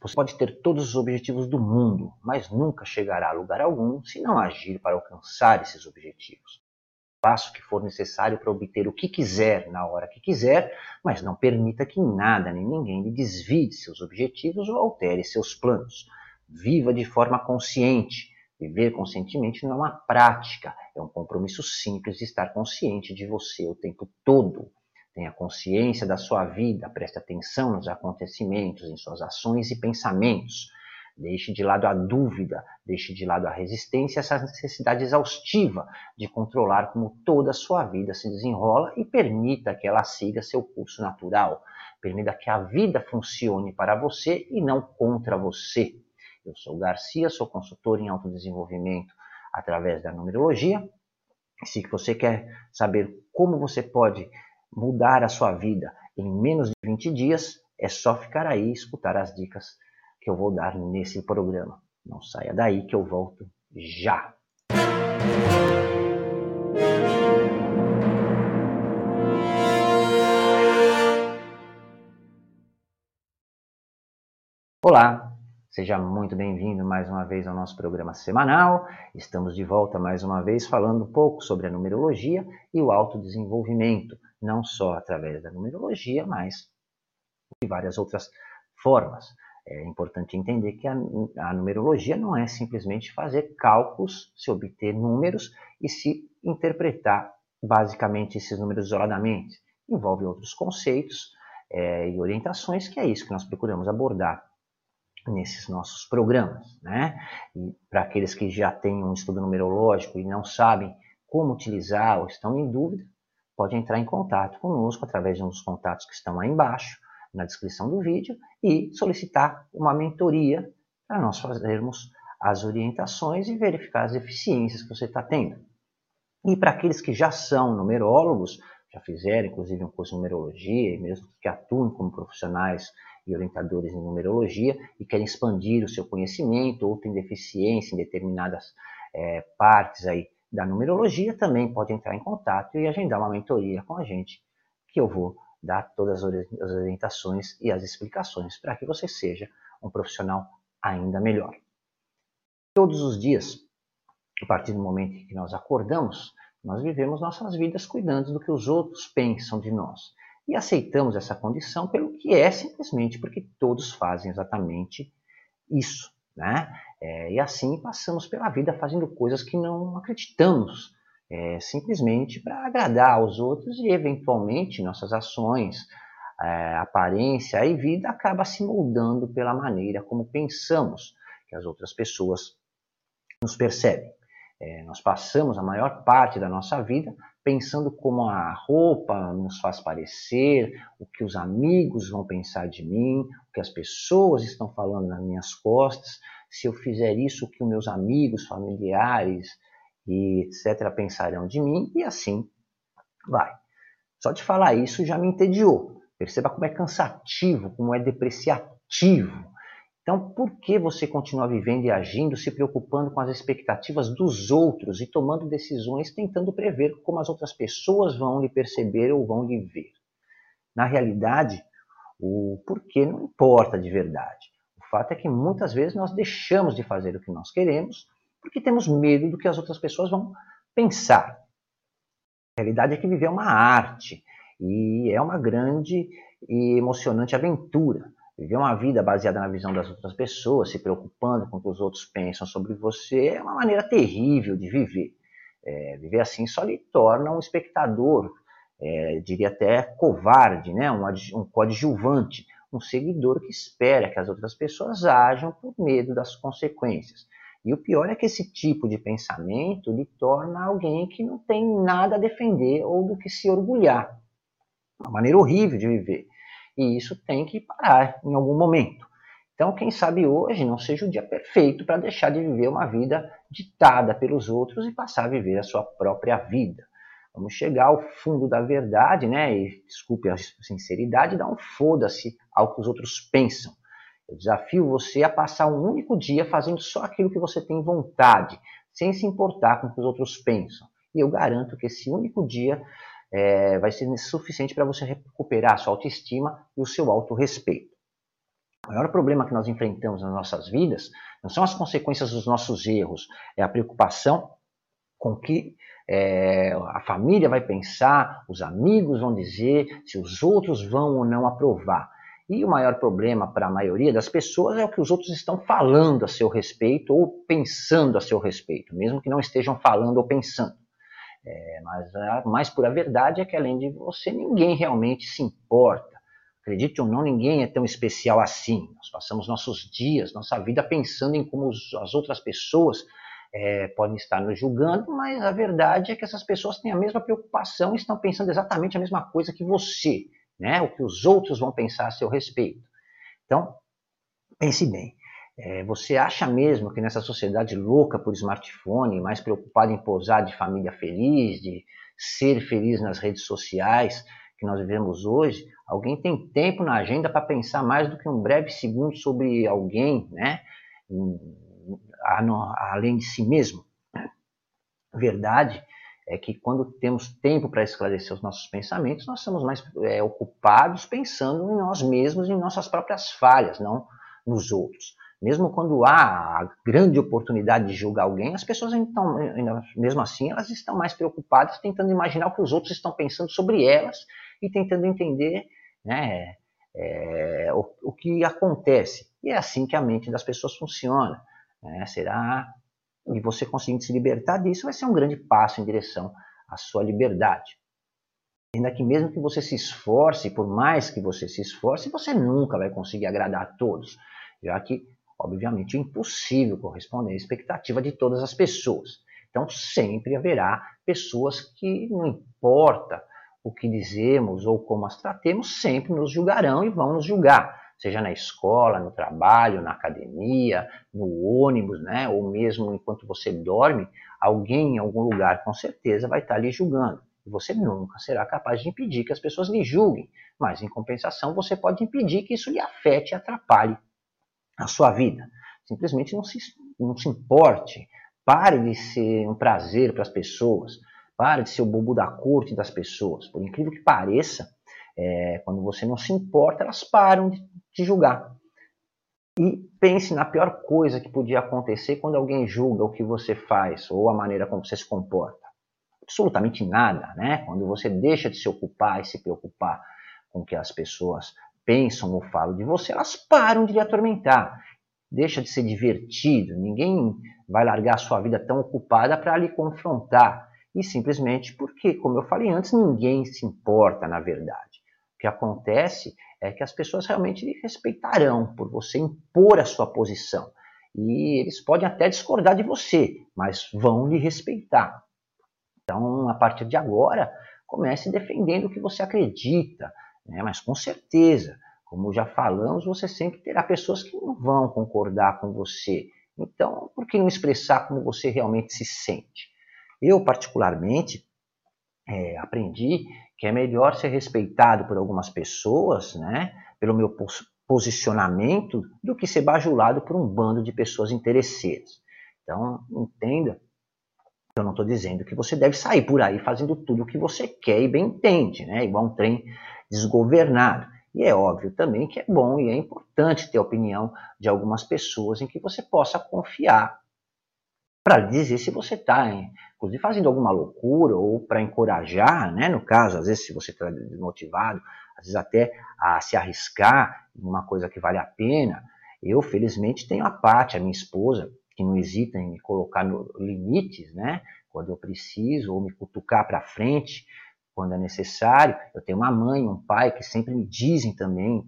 Você pode ter todos os objetivos do mundo, mas nunca chegará a lugar algum se não agir para alcançar esses objetivos. Faça o que for necessário para obter o que quiser na hora que quiser, mas não permita que nada nem ninguém lhe desvie de seus objetivos ou altere seus planos. Viva de forma consciente. Viver conscientemente não é uma prática, é um compromisso simples de estar consciente de você o tempo todo. Tenha consciência da sua vida, preste atenção nos acontecimentos, em suas ações e pensamentos. Deixe de lado a dúvida, deixe de lado a resistência, essa necessidade exaustiva de controlar como toda a sua vida se desenrola e permita que ela siga seu curso natural. Permita que a vida funcione para você e não contra você. Eu sou Garcia, sou consultor em autodesenvolvimento através da numerologia. Se você quer saber como você pode mudar a sua vida em menos de 20 dias, é só ficar aí e escutar as dicas que eu vou dar nesse programa. Não saia daí que eu volto já. Olá, seja muito bem-vindo mais uma vez ao nosso programa semanal. Estamos de volta mais uma vez falando um pouco sobre a numerologia e o autodesenvolvimento não só através da numerologia, mas de várias outras formas. É importante entender que a, a, numerologia não é simplesmente fazer cálculos, se obter números e se interpretar basicamente esses números isoladamente. Envolve outros conceitos é, e orientações, que é isso que nós procuramos abordar nesses nossos programas. Né? E para aqueles que já têm um estudo numerológico e não sabem como utilizar ou estão em dúvida, pode entrar em contato conosco através de um dos contatos que estão aí embaixo, na descrição do vídeo, e solicitar uma mentoria para nós fazermos as orientações e verificar as deficiências que você está tendo. E para aqueles que já são numerólogos, já fizeram inclusive um curso de numerologia, e mesmo que atuam como profissionais e orientadores em numerologia e querem expandir o seu conhecimento ou têm deficiência em determinadas é, partes aí da numerologia também pode entrar em contato e agendar uma mentoria com a gente, que eu vou dar todas as orientações e as explicações para que você seja um profissional ainda melhor. Todos os dias, a partir do momento em que nós acordamos, nós vivemos nossas vidas cuidando do que os outros pensam de nós. E aceitamos essa condição pelo que é, simplesmente porque todos fazem exatamente isso. Né? É, e assim passamos pela vida fazendo coisas que não acreditamos, é, simplesmente para agradar aos outros e, eventualmente, nossas ações, é, aparência e vida acaba se moldando pela maneira como pensamos que as outras pessoas nos percebem. É, nós passamos a maior parte da nossa vida pensando como a roupa nos faz parecer, o que os amigos vão pensar de mim, o que as pessoas estão falando nas minhas costas, se eu fizer isso, o que os meus amigos, familiares e etc. pensarão de mim, e assim vai. Só de falar isso já me entediou. Perceba como é cansativo, como é depreciativo. Então, por que você continua vivendo e agindo, se preocupando com as expectativas dos outros e tomando decisões tentando prever como as outras pessoas vão lhe perceber ou vão lhe ver? Na realidade, o porquê não importa de verdade. O fato é que muitas vezes nós deixamos de fazer o que nós queremos porque temos medo do que as outras pessoas vão pensar. A realidade é que viver é uma arte e é uma grande e emocionante aventura. Viver uma vida baseada na visão das outras pessoas, se preocupando com o que os outros pensam sobre você, é uma maneira terrível de viver. É, viver assim só lhe torna um espectador, é, diria até covarde, né? um, um coadjuvante, um seguidor que espera que as outras pessoas ajam por medo das consequências. E o pior é que esse tipo de pensamento lhe torna alguém que não tem nada a defender ou do que se orgulhar. Uma maneira horrível de viver. E isso tem que parar em algum momento. Então, quem sabe hoje não seja o dia perfeito para deixar de viver uma vida ditada pelos outros e passar a viver a sua própria vida. Vamos chegar ao fundo da verdade, né? E desculpe a sinceridade, dar um foda-se ao que os outros pensam. Eu desafio você a passar um único dia fazendo só aquilo que você tem vontade, sem se importar com o que os outros pensam. E eu garanto que esse único dia é, vai ser suficiente para você recuperar a sua autoestima e o seu autorrespeito. O maior problema que nós enfrentamos nas nossas vidas não são as consequências dos nossos erros, é a preocupação com que é, a família vai pensar, os amigos vão dizer, se os outros vão ou não aprovar. E o maior problema para a maioria das pessoas é o que os outros estão falando a seu respeito ou pensando a seu respeito, mesmo que não estejam falando ou pensando. É, mas a mais pura verdade é que, além de você, ninguém realmente se importa. Acredite ou não, ninguém é tão especial assim. Nós passamos nossos dias, nossa vida pensando em como as outras pessoas é, podem estar nos julgando, mas a verdade é que essas pessoas têm a mesma preocupação e estão pensando exatamente a mesma coisa que você né? o que os outros vão pensar a seu respeito. Então, pense bem. É, você acha mesmo que nessa sociedade louca por smartphone, mais preocupada em posar de família feliz, de ser feliz nas redes sociais que nós vivemos hoje, alguém tem tempo na agenda para pensar mais do que um breve segundo sobre alguém, né? além de si mesmo? Verdade é que quando temos tempo para esclarecer os nossos pensamentos, nós somos mais é, ocupados pensando em nós mesmos, em nossas próprias falhas, não nos outros. Mesmo quando há a grande oportunidade de julgar alguém, as pessoas então, mesmo assim, elas estão mais preocupadas tentando imaginar o que os outros estão pensando sobre elas e tentando entender né, é, o, o, que acontece. E é assim que a mente das pessoas funciona. Né? Será e você conseguindo se libertar disso vai ser um grande passo em direção à sua liberdade. Ainda que mesmo que você se esforce, por mais que você se esforce, você nunca vai conseguir agradar a todos, já que, obviamente, é impossível corresponder à expectativa de todas as pessoas. Então, sempre haverá pessoas que, não importa o que dizemos ou como as tratemos, sempre nos julgarão e vão nos julgar seja na escola, no trabalho, na academia, no ônibus, né? ou mesmo enquanto você dorme, alguém em algum lugar com certeza vai estar lhe julgando. E você nunca será capaz de impedir que as pessoas lhe julguem, mas em compensação você pode impedir que isso lhe afete e atrapalhe a sua vida. Simplesmente não se, não se importe, pare de ser um prazer para as pessoas, pare de ser o bobo da corte das pessoas. Por incrível que pareça, é, quando você não se importa, elas param de te julgar. E pense na pior coisa que podia acontecer quando alguém julga o que você faz ou a maneira como você se comporta. Absolutamente nada, né? Quando você deixa de se ocupar e se preocupar com o que as pessoas pensam ou falam de você, elas param de lhe atormentar. Deixa de ser divertido, ninguém vai largar a sua vida tão ocupada para lhe confrontar. E simplesmente porque, como eu falei antes, ninguém se importa na verdade. O que acontece é que as pessoas realmente lhe respeitarão por você impor a sua posição. E eles podem até discordar de você, mas vão lhe respeitar. Então, a partir de agora, comece defendendo o que você acredita, né? mas com certeza, como já falamos, você sempre terá pessoas que não vão concordar com você. Então, por que não expressar como você realmente se sente? Eu, particularmente, é, aprendi que é melhor ser respeitado por algumas pessoas, né, pelo meu posicionamento, do que ser bajulado por um bando de pessoas interesseiras. Então, entenda eu não estou dizendo que você deve sair por aí fazendo tudo o que você quer e bem entende, né? igual um trem desgovernado. E é óbvio também que é bom e é importante ter a opinião de algumas pessoas em que você possa confiar para dizer se você está, inclusive, fazendo alguma loucura ou para encorajar, né? no caso, às vezes, se você está desmotivado, às vezes até a se arriscar em uma coisa que vale a pena. Eu, felizmente, tenho a parte, a minha esposa, que não hesita em me colocar no limites, né? quando eu preciso, ou me cutucar para frente quando é necessário. Eu tenho uma mãe, um pai que sempre me dizem também,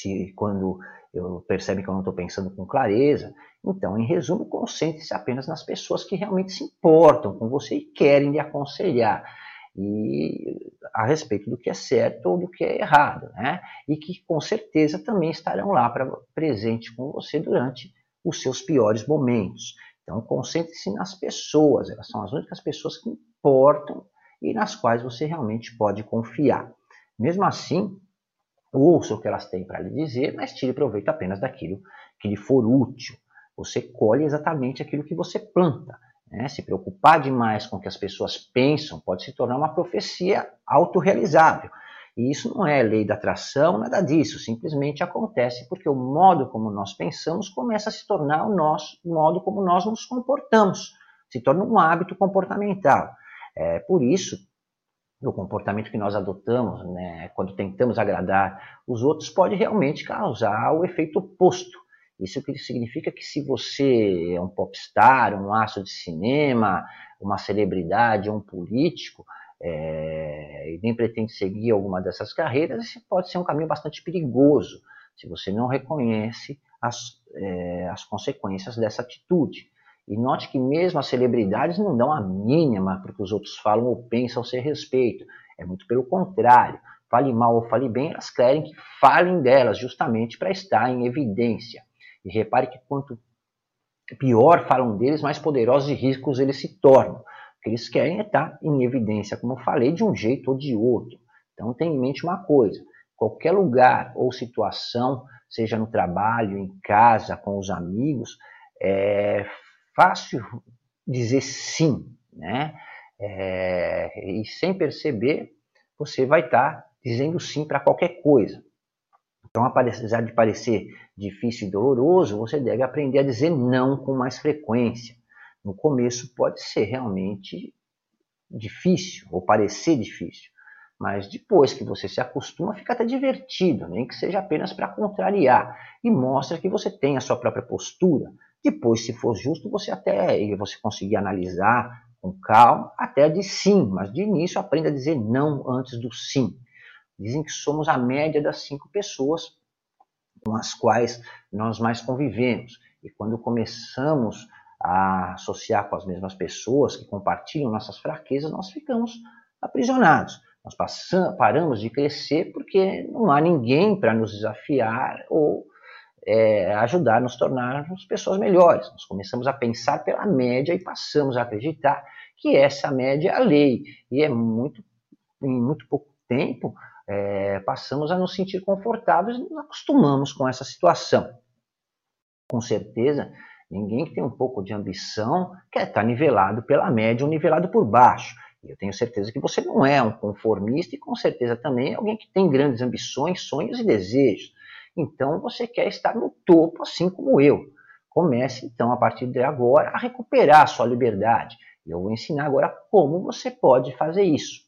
se, quando eu percebem que eu não estou pensando com clareza. Então, em resumo, concentre-se apenas nas pessoas que realmente se importam com você e querem lhe aconselhar e a respeito do que é certo ou do que é errado, né? E que com certeza também estarão lá para presente com você durante os seus piores momentos. Então, concentre-se nas pessoas, elas são as únicas pessoas que importam e nas quais você realmente pode confiar. Mesmo assim, ouça o que elas têm para lhe dizer, mas tire proveito apenas daquilo que lhe for útil. Você colhe exatamente aquilo que você planta. Né? Se preocupar demais com o que as pessoas pensam pode se tornar uma profecia autorrealizável. E isso não é lei da atração, nada disso, simplesmente acontece porque o modo como nós pensamos começa a se tornar o nosso o modo como nós nos comportamos, se torna um hábito comportamental. É por isso o comportamento que nós adotamos, né, quando tentamos agradar os outros, pode realmente causar o efeito oposto. Isso significa que se você é um popstar, um astro de cinema, uma celebridade, um político, é, e nem pretende seguir alguma dessas carreiras, esse pode ser um caminho bastante perigoso se você não reconhece as, é, as consequências dessa atitude. E note que mesmo as celebridades não dão a mínima para o que os outros falam ou pensam a seu respeito. É muito pelo contrário. Fale mal ou fale bem, elas querem que falem delas, justamente para estar em evidência. E repare que quanto pior falam deles, mais poderosos e ricos eles se tornam que eles querem é estar em evidência, como eu falei, de um jeito ou de outro. Então tenha em mente uma coisa: qualquer lugar ou situação, seja no trabalho, em casa, com os amigos, é fácil dizer sim, né? É, e sem perceber, você vai estar dizendo sim para qualquer coisa. Então, apesar de parecer difícil e doloroso, você deve aprender a dizer não com mais frequência no começo pode ser realmente difícil ou parecer difícil, mas depois que você se acostuma, fica até divertido, nem que seja apenas para contrariar e mostra que você tem a sua própria postura. Depois, se for justo, você até você conseguir analisar com calma, até de sim, mas de início aprenda a dizer não antes do sim. Dizem que somos a média das cinco pessoas com as quais nós mais convivemos. E quando começamos a associar com as mesmas pessoas que compartilham nossas fraquezas, nós ficamos aprisionados. Nós paramos de crescer porque não há ninguém para nos desafiar ou é, ajudar a nos tornarmos pessoas melhores. Nós começamos a pensar pela média e passamos a acreditar que essa média é a lei. E é muito, em muito pouco tempo, é, passamos a nos sentir confortáveis e nos acostumamos com essa situação. Com certeza, Ninguém que tem um pouco de ambição quer estar nivelado pela média ou nivelado por baixo. E eu tenho certeza que você não é um conformista e com certeza também é alguém que tem grandes ambições, sonhos e desejos. Então você quer estar no topo, assim como eu. Comece então a partir de agora a recuperar a sua liberdade. E eu vou ensinar agora como você pode fazer isso.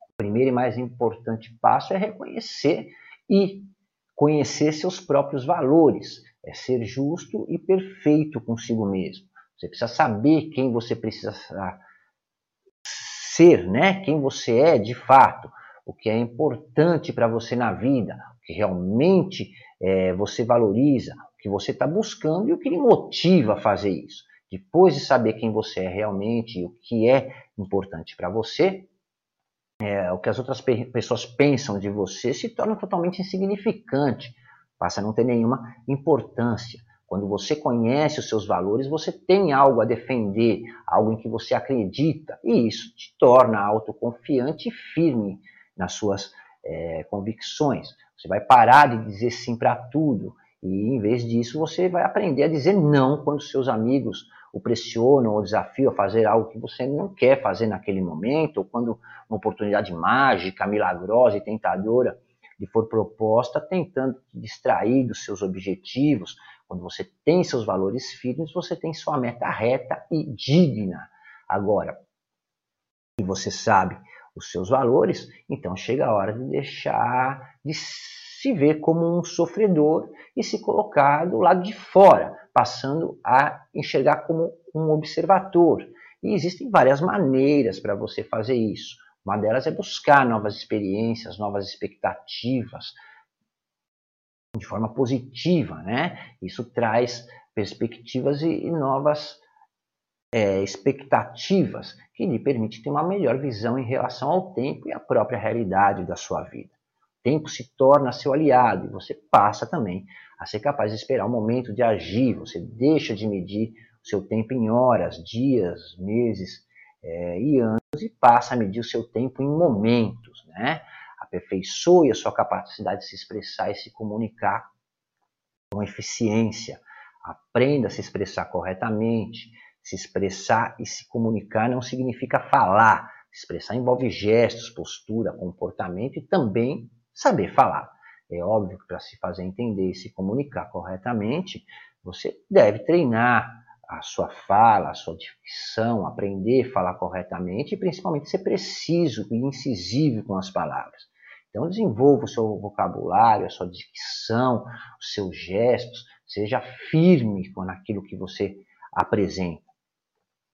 O primeiro e mais importante passo é reconhecer e conhecer seus próprios valores é ser justo e perfeito consigo mesmo. Você precisa saber quem você precisa ser, né? Quem você é de fato, o que é importante para você na vida, o que realmente é, você valoriza, o que você está buscando e o que lhe motiva a fazer isso. Depois de saber quem você é realmente e o que é importante para você, é, o que as outras pe pessoas pensam de você se torna totalmente insignificante passa a não ter nenhuma importância. Quando você conhece os seus valores, você tem algo a defender, algo em que você acredita, e isso te torna autoconfiante e firme nas suas é, convicções. Você vai parar de dizer sim para tudo, e em vez disso, você vai aprender a dizer não quando seus amigos o pressionam ou desafiam a fazer algo que você não quer fazer naquele momento, ou quando uma oportunidade mágica, milagrosa e tentadora lhe for proposta, tentando te distrair dos seus objetivos. Quando você tem seus valores firmes, você tem sua meta reta e digna. Agora, se você sabe os seus valores, então chega a hora de deixar de se ver como um sofredor e se colocar do lado de fora, passando a enxergar como um observador. E existem várias maneiras para você fazer isso. Uma delas é buscar novas experiências, novas expectativas, de forma positiva, né? Isso traz perspectivas e, e novas é, expectativas que lhe permite ter uma melhor visão em relação ao tempo e à própria realidade da sua vida. O tempo se torna seu aliado e você passa também a ser capaz de esperar o momento de agir. Você deixa de medir o seu tempo em horas, dias, meses é, e anos e passa a medir o seu tempo em momentos, né? Aperfeiçoe a sua capacidade de se expressar e se comunicar com eficiência. Aprenda a se expressar corretamente. Se expressar e se comunicar não significa falar, Expressar envolve gestos, postura, comportamento e também saber falar. É óbvio que para se fazer entender e se comunicar corretamente, você deve treinar a sua fala, a sua dicção, aprender a falar corretamente e principalmente ser preciso e incisivo com as palavras. Então desenvolva o seu vocabulário, a sua dicção, os seus gestos, seja firme naquilo que você apresenta.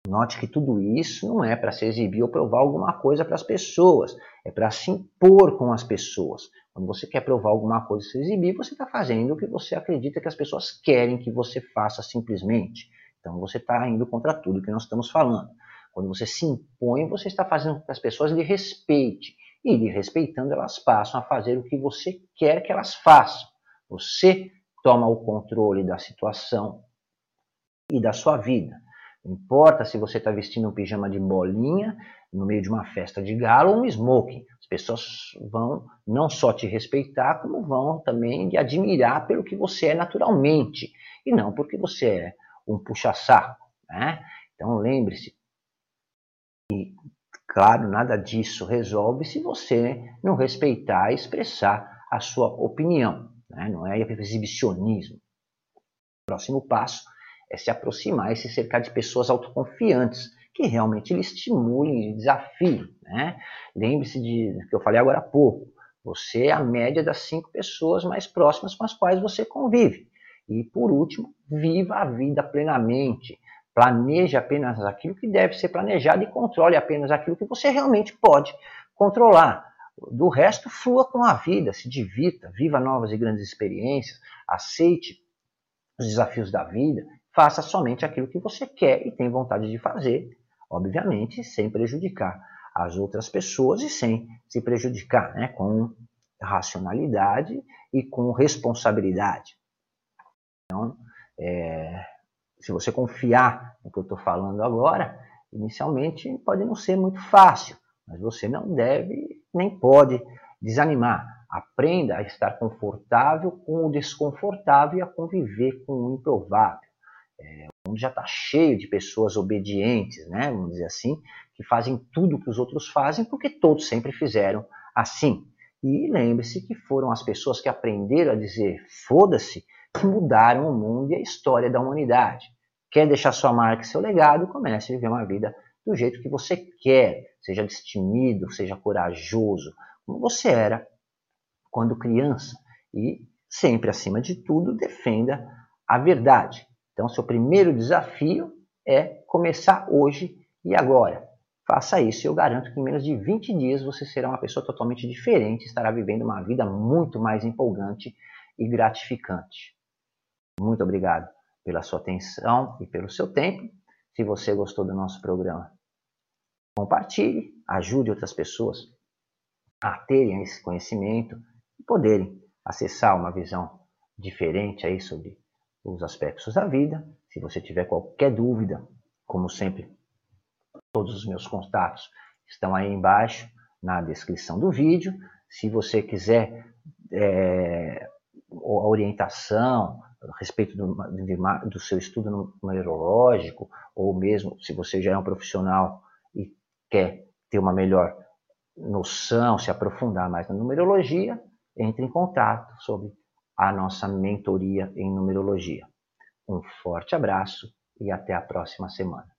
Note que tudo isso não é para se exibir ou provar alguma coisa para as pessoas, é para se impor com as pessoas. Quando você quer provar alguma coisa e se exibir, você está fazendo o que você acredita que as pessoas querem que você faça simplesmente. Então você está indo contra tudo que nós estamos falando. Quando você se impõe, você está fazendo com que as pessoas lhe respeitem. E lhe respeitando, elas passam a fazer o que você quer que elas façam. Você toma o controle da situação e da sua vida. Não importa se você está vestindo um pijama de bolinha no meio de uma festa de galo ou um smoking. As pessoas vão não só te respeitar, como vão também te admirar pelo que você é naturalmente. E não porque você é um puxa-saco. Né? Então lembre-se, e claro, nada disso resolve se você não respeitar e expressar a sua opinião. Né? Não é exibicionismo. O próximo passo é se aproximar e se cercar de pessoas autoconfiantes, que realmente lhe estimulem e desafiem. Né? Lembre-se de que eu falei agora há pouco. Você é a média das cinco pessoas mais próximas com as quais você convive. E por último, viva a vida plenamente. Planeje apenas aquilo que deve ser planejado e controle apenas aquilo que você realmente pode controlar. Do resto, flua com a vida, se divirta, viva novas e grandes experiências, aceite os desafios da vida, faça somente aquilo que você quer e tem vontade de fazer, obviamente sem prejudicar as outras pessoas e sem se prejudicar, né, com racionalidade e com responsabilidade. Então, é, se você confiar no que eu estou falando agora, inicialmente pode não ser muito fácil, mas você não deve nem pode desanimar. Aprenda a estar confortável com o desconfortável e a conviver com o improvável. É, o mundo já está cheio de pessoas obedientes, né, vamos dizer assim, que fazem tudo o que os outros fazem porque todos sempre fizeram assim. E lembre-se que foram as pessoas que aprenderam a dizer foda-se que mudaram o mundo e a história da humanidade. Quer deixar sua marca e seu legado? Comece a viver uma vida do jeito que você quer. Seja destemido, seja corajoso, como você era quando criança. E sempre, acima de tudo, defenda a verdade. Então, seu primeiro desafio é começar hoje e agora. Faça isso e eu garanto que em menos de 20 dias você será uma pessoa totalmente diferente, estará vivendo uma vida muito mais empolgante e gratificante. Muito obrigado pela sua atenção e pelo seu tempo. Se você gostou do nosso programa, compartilhe, ajude outras pessoas a terem esse conhecimento e poderem acessar uma visão diferente aí sobre os aspectos da vida. Se você tiver qualquer dúvida, como sempre, todos os meus contatos estão aí embaixo na descrição do vídeo. Se você quiser é, orientação, a respeito do, do seu estudo numerológico, ou mesmo se você já é um profissional e quer ter uma melhor noção, se aprofundar mais na numerologia, entre em contato sobre a nossa mentoria em numerologia. Um forte abraço e até a próxima semana.